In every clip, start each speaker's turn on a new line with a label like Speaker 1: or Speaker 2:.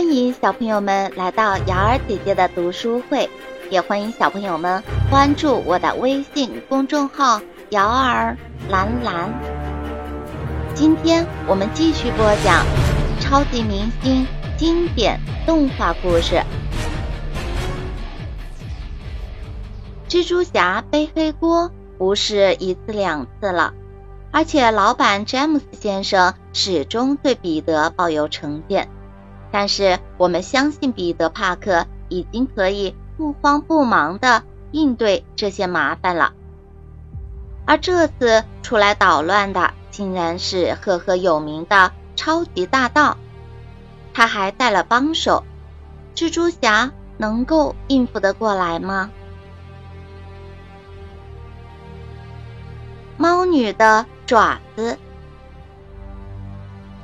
Speaker 1: 欢迎小朋友们来到瑶儿姐姐的读书会，也欢迎小朋友们关注我的微信公众号“瑶儿蓝蓝”。今天我们继续播讲超级明星经典动画故事《蜘蛛侠背黑锅》，不是一次两次了，而且老板詹姆斯先生始终对彼得抱有成见。但是我们相信彼得·帕克已经可以不慌不忙地应对这些麻烦了，而这次出来捣乱的竟然是赫赫有名的超级大盗，他还带了帮手，蜘蛛侠能够应付得过来吗？猫女的爪子。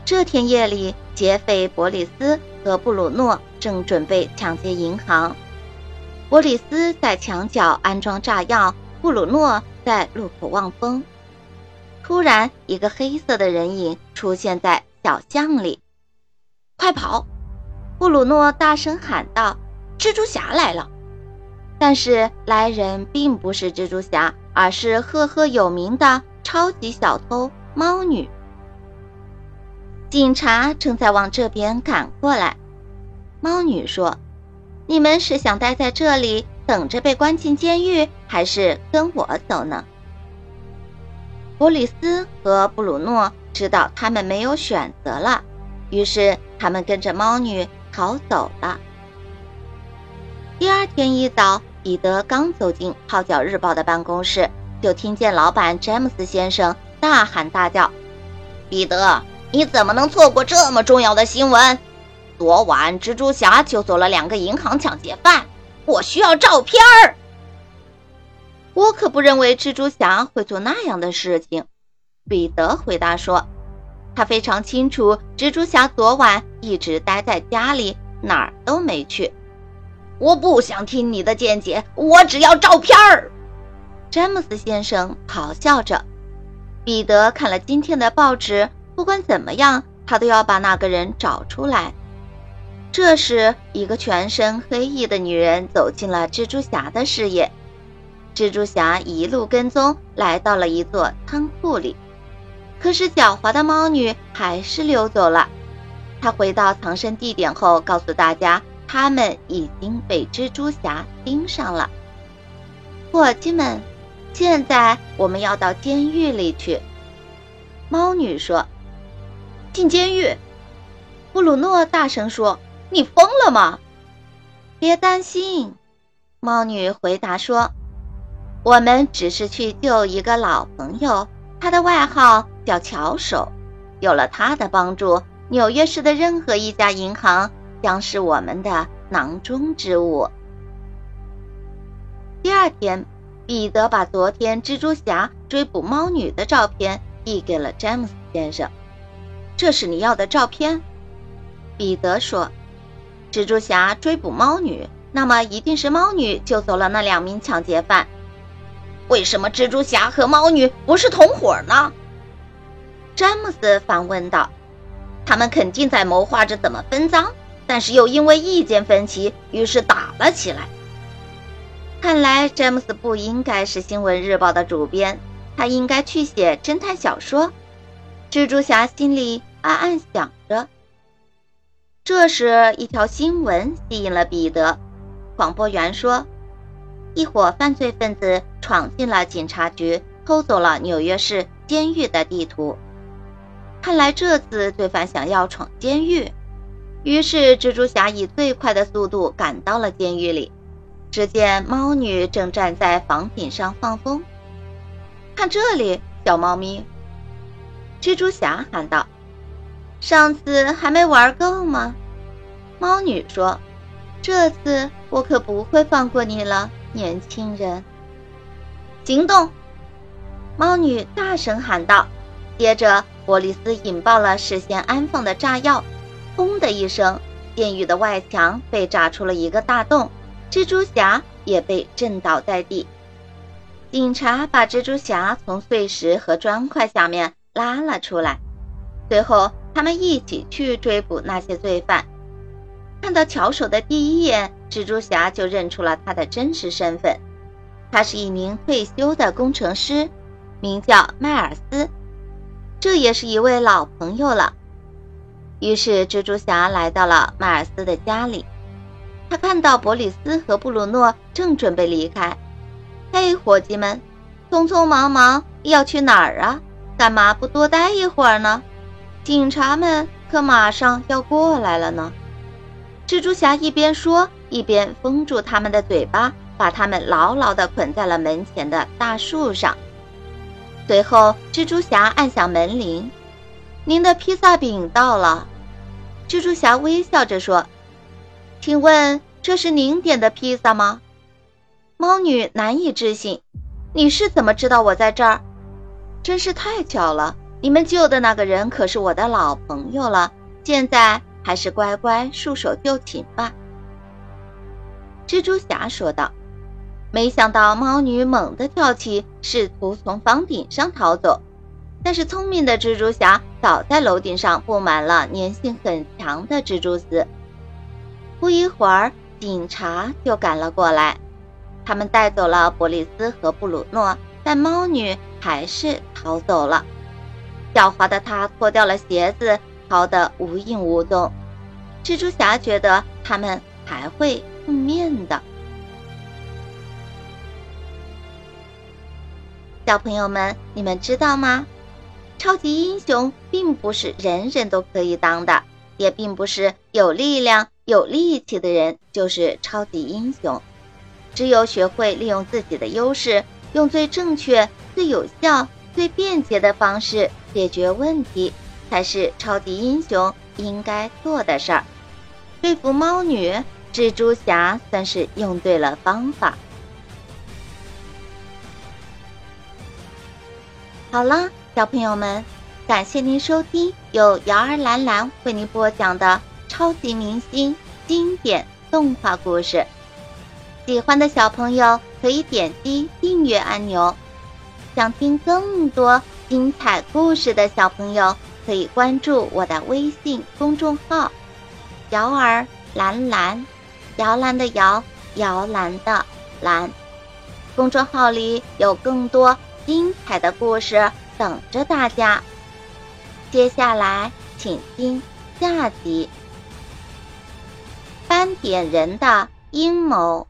Speaker 1: 这天夜里。劫匪伯里斯和布鲁诺正准备抢劫银行。伯里斯在墙角安装炸药，布鲁诺在路口望风。突然，一个黑色的人影出现在小巷里，“快跑！”布鲁诺大声喊道，“蜘蛛侠来了！”但是来人并不是蜘蛛侠，而是赫赫有名的超级小偷猫女。警察正在往这边赶过来。猫女说：“你们是想待在这里等着被关进监狱，还是跟我走呢？”波里斯和布鲁诺知道他们没有选择了，于是他们跟着猫女逃走了。第二天一早，彼得刚走进《泡脚日报》的办公室，就听见老板詹姆斯先生大喊大叫：“彼得！”你怎么能错过这么重要的新闻？昨晚蜘蛛侠救走了两个银行抢劫犯，我需要照片儿。我可不认为蜘蛛侠会做那样的事情。彼得回答说：“他非常清楚，蜘蛛侠昨晚一直待在家里，哪儿都没去。”我不想听你的见解，我只要照片儿。”詹姆斯先生咆哮着。彼得看了今天的报纸。不管怎么样，他都要把那个人找出来。这时，一个全身黑衣的女人走进了蜘蛛侠的视野。蜘蛛侠一路跟踪，来到了一座仓库里。可是，狡猾的猫女还是溜走了。她回到藏身地点后，告诉大家，他们已经被蜘蛛侠盯上了。伙计们，现在我们要到监狱里去。猫女说。进监狱，布鲁诺大声说：“你疯了吗？”别担心，猫女回答说：“我们只是去救一个老朋友，他的外号叫巧手。有了他的帮助，纽约市的任何一家银行将是我们的囊中之物。”第二天，彼得把昨天蜘蛛侠追捕猫女的照片递给了詹姆斯先生。这是你要的照片，彼得说：“蜘蛛侠追捕猫女，那么一定是猫女救走了那两名抢劫犯。为什么蜘蛛侠和猫女不是同伙呢？”詹姆斯反问道。“他们肯定在谋划着怎么分赃，但是又因为意见分歧，于是打了起来。看来詹姆斯不应该是新闻日报的主编，他应该去写侦探小说。”蜘蛛侠心里暗暗想着。这时，一条新闻吸引了彼得。广播员说：“一伙犯罪分子闯进了警察局，偷走了纽约市监狱的地图。看来这次罪犯想要闯监狱。”于是，蜘蛛侠以最快的速度赶到了监狱里。只见猫女正站在房顶上放风。看这里，小猫咪。蜘蛛侠喊道：“上次还没玩够吗？”猫女说：“这次我可不会放过你了，年轻人。”行动！猫女大声喊道。接着，波利斯引爆了事先安放的炸药，轰的一声，监狱的外墙被炸出了一个大洞，蜘蛛侠也被震倒在地。警察把蜘蛛侠从碎石和砖块下面。拉了出来，随后他们一起去追捕那些罪犯。看到巧手的第一眼，蜘蛛侠就认出了他的真实身份，他是一名退休的工程师，名叫迈尔斯，这也是一位老朋友了。于是，蜘蛛侠来到了迈尔斯的家里。他看到伯里斯和布鲁诺正准备离开。嘿，伙计们，匆匆忙忙要去哪儿啊？干嘛不多待一会儿呢？警察们可马上要过来了呢。蜘蛛侠一边说，一边封住他们的嘴巴，把他们牢牢地捆在了门前的大树上。随后，蜘蛛侠按响门铃。您的披萨饼到了，蜘蛛侠微笑着说：“请问这是您点的披萨吗？”猫女难以置信：“你是怎么知道我在这儿？真是太巧了！你们救的那个人可是我的老朋友了。现在还是乖乖束手就擒吧。”蜘蛛侠说道。没想到猫女猛地跳起，试图从房顶上逃走。但是聪明的蜘蛛侠早在楼顶上布满了粘性很强的蜘蛛丝。不一会儿，警察就赶了过来，他们带走了伯利斯和布鲁诺，但猫女还是逃走了。狡猾的他脱掉了鞋子，逃得无影无踪。蜘蛛侠觉得他们还会碰面的。小朋友们，你们知道吗？超级英雄并不是人人都可以当的，也并不是有力量、有力气的人就是超级英雄。只有学会利用自己的优势，用最正确、最有效、最便捷的方式解决问题，才是超级英雄应该做的事儿。对付猫女，蜘蛛侠算是用对了方法。好了。小朋友们，感谢您收听由瑶儿兰兰为您播讲的超级明星经典动画故事。喜欢的小朋友可以点击订阅按钮，想听更多精彩故事的小朋友可以关注我的微信公众号“摇儿蓝蓝”，摇篮的摇，摇篮的蓝。公众号里有更多精彩的故事。等着大家，接下来请听下集：斑点人的阴谋。